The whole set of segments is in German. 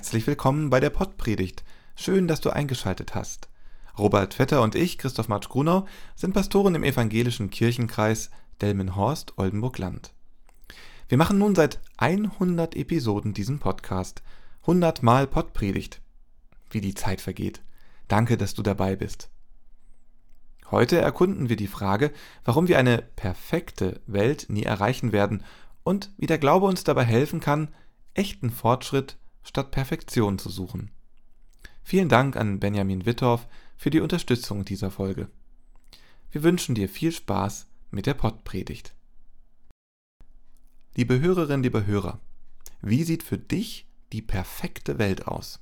Herzlich willkommen bei der Pottpredigt. Schön, dass du eingeschaltet hast. Robert Vetter und ich, Christoph Marsch Grunau, sind Pastoren im evangelischen Kirchenkreis Delmenhorst-Oldenburg-Land. Wir machen nun seit 100 Episoden diesen Podcast. 100 Mal Pottpredigt. Wie die Zeit vergeht. Danke, dass du dabei bist. Heute erkunden wir die Frage, warum wir eine perfekte Welt nie erreichen werden und wie der Glaube uns dabei helfen kann, echten Fortschritt statt Perfektion zu suchen. Vielen Dank an Benjamin Wittorf für die Unterstützung dieser Folge. Wir wünschen dir viel Spaß mit der Pottpredigt. Liebe Hörerinnen, liebe Hörer, wie sieht für dich die perfekte Welt aus?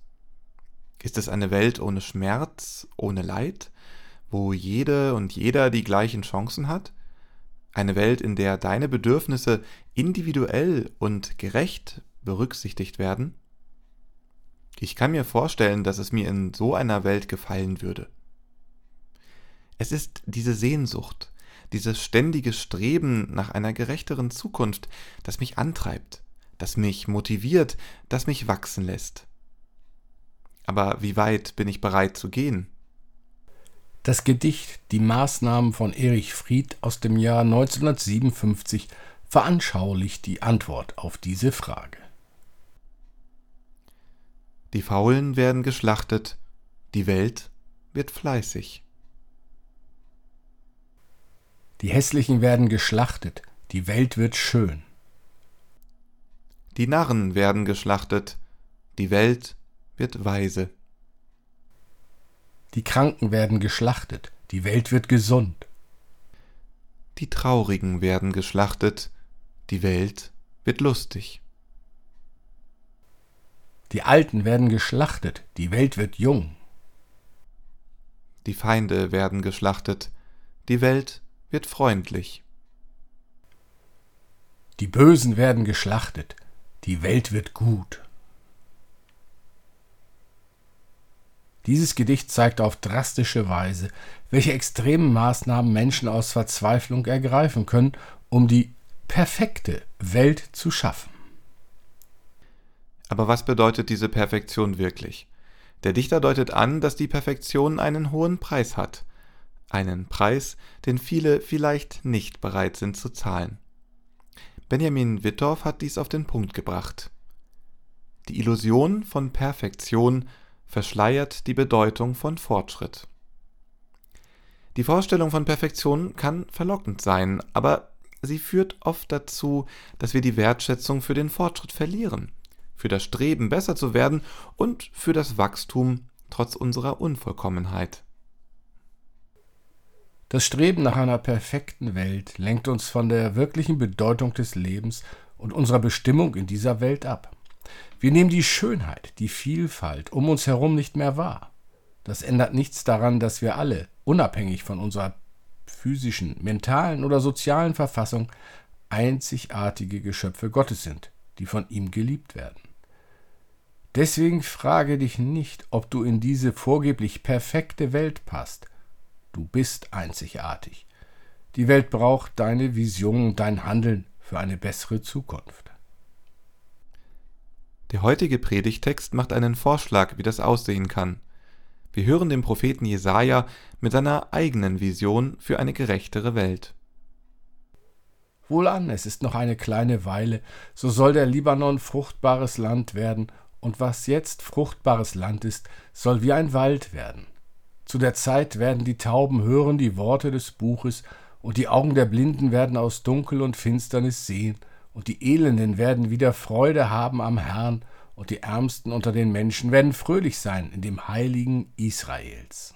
Ist es eine Welt ohne Schmerz, ohne Leid, wo jede und jeder die gleichen Chancen hat? Eine Welt, in der deine Bedürfnisse individuell und gerecht berücksichtigt werden? Ich kann mir vorstellen, dass es mir in so einer Welt gefallen würde. Es ist diese Sehnsucht, dieses ständige Streben nach einer gerechteren Zukunft, das mich antreibt, das mich motiviert, das mich wachsen lässt. Aber wie weit bin ich bereit zu gehen? Das Gedicht Die Maßnahmen von Erich Fried aus dem Jahr 1957 veranschaulicht die Antwort auf diese Frage. Die Faulen werden geschlachtet, die Welt wird fleißig. Die Hässlichen werden geschlachtet, die Welt wird schön. Die Narren werden geschlachtet, die Welt wird weise. Die Kranken werden geschlachtet, die Welt wird gesund. Die Traurigen werden geschlachtet, die Welt wird lustig. Die Alten werden geschlachtet, die Welt wird jung. Die Feinde werden geschlachtet, die Welt wird freundlich. Die Bösen werden geschlachtet, die Welt wird gut. Dieses Gedicht zeigt auf drastische Weise, welche extremen Maßnahmen Menschen aus Verzweiflung ergreifen können, um die perfekte Welt zu schaffen. Aber was bedeutet diese Perfektion wirklich? Der Dichter deutet an, dass die Perfektion einen hohen Preis hat. Einen Preis, den viele vielleicht nicht bereit sind zu zahlen. Benjamin Wittorf hat dies auf den Punkt gebracht. Die Illusion von Perfektion verschleiert die Bedeutung von Fortschritt. Die Vorstellung von Perfektion kann verlockend sein, aber sie führt oft dazu, dass wir die Wertschätzung für den Fortschritt verlieren für das Streben besser zu werden und für das Wachstum trotz unserer Unvollkommenheit. Das Streben nach einer perfekten Welt lenkt uns von der wirklichen Bedeutung des Lebens und unserer Bestimmung in dieser Welt ab. Wir nehmen die Schönheit, die Vielfalt um uns herum nicht mehr wahr. Das ändert nichts daran, dass wir alle, unabhängig von unserer physischen, mentalen oder sozialen Verfassung, einzigartige Geschöpfe Gottes sind, die von ihm geliebt werden. Deswegen frage dich nicht, ob du in diese vorgeblich perfekte Welt passt. Du bist einzigartig. Die Welt braucht deine Vision und dein Handeln für eine bessere Zukunft. Der heutige Predigtext macht einen Vorschlag, wie das aussehen kann. Wir hören den Propheten Jesaja mit seiner eigenen Vision für eine gerechtere Welt. Wohlan, es ist noch eine kleine Weile, so soll der Libanon fruchtbares Land werden und was jetzt fruchtbares Land ist, soll wie ein Wald werden. Zu der Zeit werden die Tauben hören die Worte des Buches, und die Augen der Blinden werden aus Dunkel und Finsternis sehen, und die Elenden werden wieder Freude haben am Herrn, und die Ärmsten unter den Menschen werden fröhlich sein in dem heiligen Israels.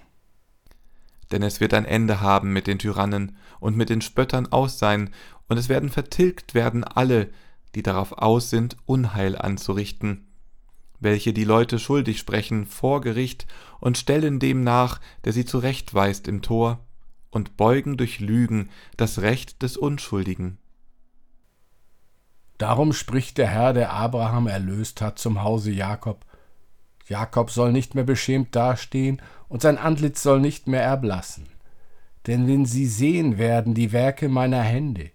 Denn es wird ein Ende haben mit den Tyrannen und mit den Spöttern aus sein, und es werden vertilgt werden alle, die darauf aus sind, Unheil anzurichten welche die Leute schuldig sprechen vor Gericht und stellen dem nach, der sie zurechtweist im Tor, und beugen durch Lügen das Recht des Unschuldigen. Darum spricht der Herr, der Abraham erlöst hat, zum Hause Jakob. Jakob soll nicht mehr beschämt dastehen, und sein Antlitz soll nicht mehr erblassen. Denn wenn sie sehen werden die Werke meiner Hände,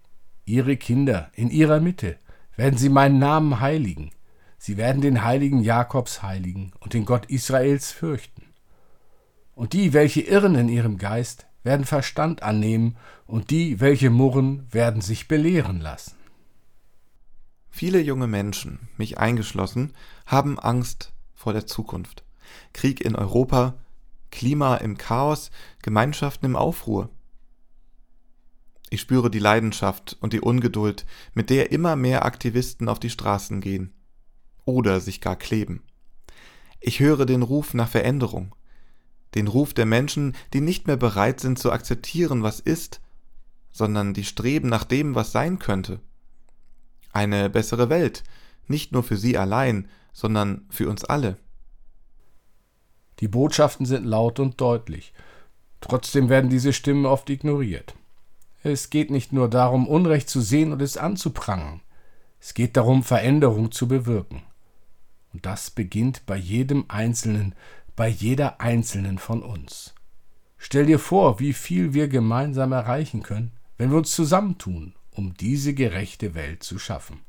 ihre Kinder in ihrer Mitte, werden sie meinen Namen heiligen, Sie werden den Heiligen Jakobs heiligen und den Gott Israels fürchten. Und die, welche irren in ihrem Geist, werden Verstand annehmen, und die, welche murren, werden sich belehren lassen. Viele junge Menschen, mich eingeschlossen, haben Angst vor der Zukunft. Krieg in Europa, Klima im Chaos, Gemeinschaften im Aufruhr. Ich spüre die Leidenschaft und die Ungeduld, mit der immer mehr Aktivisten auf die Straßen gehen oder sich gar kleben. Ich höre den Ruf nach Veränderung, den Ruf der Menschen, die nicht mehr bereit sind zu akzeptieren, was ist, sondern die streben nach dem, was sein könnte. Eine bessere Welt, nicht nur für sie allein, sondern für uns alle. Die Botschaften sind laut und deutlich. Trotzdem werden diese Stimmen oft ignoriert. Es geht nicht nur darum, Unrecht zu sehen und es anzuprangen. Es geht darum, Veränderung zu bewirken. Und das beginnt bei jedem Einzelnen, bei jeder Einzelnen von uns. Stell dir vor, wie viel wir gemeinsam erreichen können, wenn wir uns zusammentun, um diese gerechte Welt zu schaffen.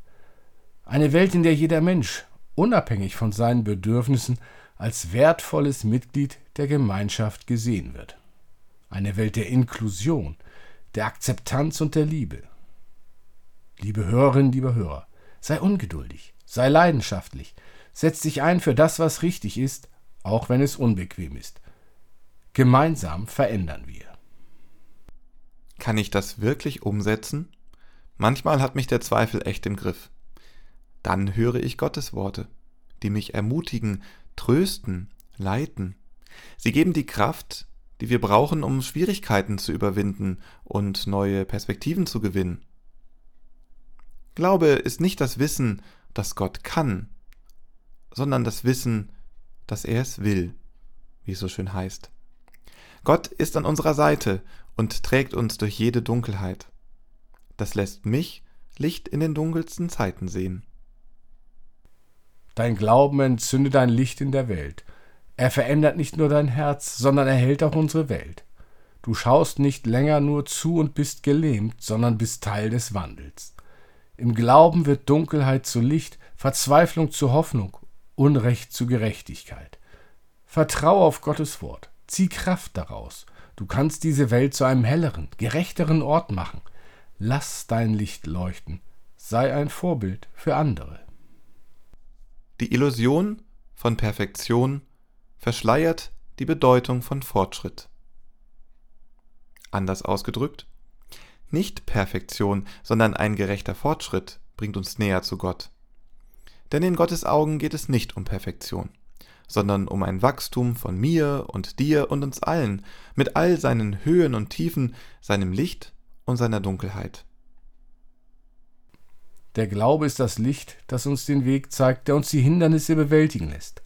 Eine Welt, in der jeder Mensch, unabhängig von seinen Bedürfnissen, als wertvolles Mitglied der Gemeinschaft gesehen wird. Eine Welt der Inklusion, der Akzeptanz und der Liebe. Liebe Hörerinnen, liebe Hörer, sei ungeduldig, sei leidenschaftlich, setz dich ein für das, was richtig ist, auch wenn es unbequem ist. Gemeinsam verändern wir. Kann ich das wirklich umsetzen? Manchmal hat mich der Zweifel echt im Griff. Dann höre ich Gottes Worte, die mich ermutigen, trösten, leiten. Sie geben die Kraft, die wir brauchen, um Schwierigkeiten zu überwinden und neue Perspektiven zu gewinnen. Glaube ist nicht das Wissen, dass Gott kann, sondern das Wissen, dass er es will, wie es so schön heißt. Gott ist an unserer Seite und trägt uns durch jede Dunkelheit. Das lässt mich Licht in den dunkelsten Zeiten sehen. Dein Glauben entzündet ein Licht in der Welt. Er verändert nicht nur dein Herz, sondern erhält auch unsere Welt. Du schaust nicht länger nur zu und bist gelähmt, sondern bist Teil des Wandels. Im Glauben wird Dunkelheit zu Licht, Verzweiflung zu Hoffnung, Unrecht zu Gerechtigkeit. Vertrau auf Gottes Wort, zieh Kraft daraus. Du kannst diese Welt zu einem helleren, gerechteren Ort machen. Lass dein Licht leuchten, sei ein Vorbild für andere. Die Illusion von Perfektion verschleiert die Bedeutung von Fortschritt. Anders ausgedrückt, nicht Perfektion, sondern ein gerechter Fortschritt bringt uns näher zu Gott. Denn in Gottes Augen geht es nicht um Perfektion, sondern um ein Wachstum von mir und dir und uns allen, mit all seinen Höhen und Tiefen, seinem Licht und seiner Dunkelheit. Der Glaube ist das Licht, das uns den Weg zeigt, der uns die Hindernisse bewältigen lässt.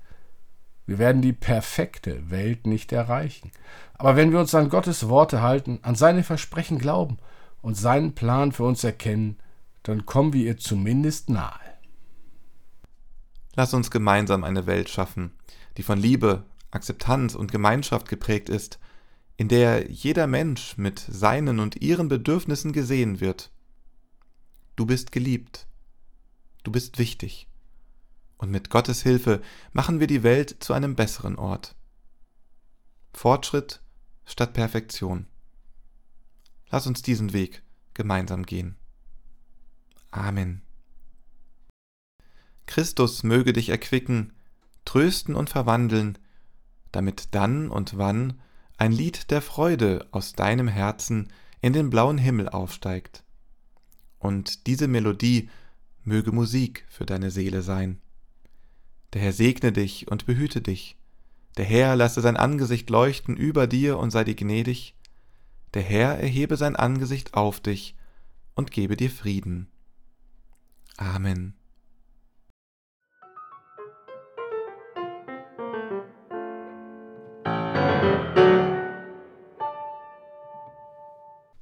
Wir werden die perfekte Welt nicht erreichen. Aber wenn wir uns an Gottes Worte halten, an seine Versprechen glauben und seinen Plan für uns erkennen, dann kommen wir ihr zumindest nahe. Lass uns gemeinsam eine Welt schaffen, die von Liebe, Akzeptanz und Gemeinschaft geprägt ist, in der jeder Mensch mit seinen und ihren Bedürfnissen gesehen wird Du bist geliebt. Du bist wichtig. Und mit Gottes Hilfe machen wir die Welt zu einem besseren Ort. Fortschritt statt Perfektion. Lass uns diesen Weg gemeinsam gehen. Amen. Christus möge dich erquicken, trösten und verwandeln, damit dann und wann ein Lied der Freude aus deinem Herzen in den blauen Himmel aufsteigt und diese Melodie möge Musik für deine Seele sein. Der Herr segne dich und behüte dich. Der Herr lasse sein Angesicht leuchten über dir und sei dir gnädig. Der Herr erhebe sein Angesicht auf dich und gebe dir Frieden. Amen.